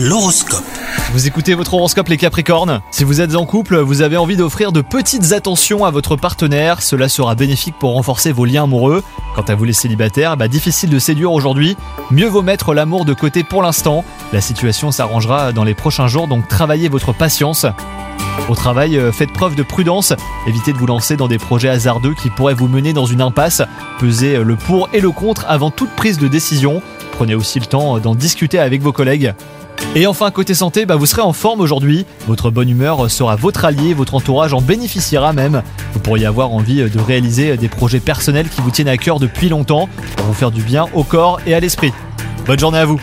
L'horoscope. Vous écoutez votre horoscope les Capricornes? Si vous êtes en couple, vous avez envie d'offrir de petites attentions à votre partenaire, cela sera bénéfique pour renforcer vos liens amoureux. Quant à vous les célibataires, bah difficile de séduire aujourd'hui, mieux vaut mettre l'amour de côté pour l'instant. La situation s'arrangera dans les prochains jours, donc travaillez votre patience. Au travail, euh, faites preuve de prudence, évitez de vous lancer dans des projets hasardeux qui pourraient vous mener dans une impasse. Pesez euh, le pour et le contre avant toute prise de décision. Prenez aussi le temps euh, d'en discuter avec vos collègues. Et enfin, côté santé, bah, vous serez en forme aujourd'hui. Votre bonne humeur sera votre allié, votre entourage en bénéficiera même. Vous pourriez avoir envie de réaliser des projets personnels qui vous tiennent à cœur depuis longtemps pour vous faire du bien au corps et à l'esprit. Bonne journée à vous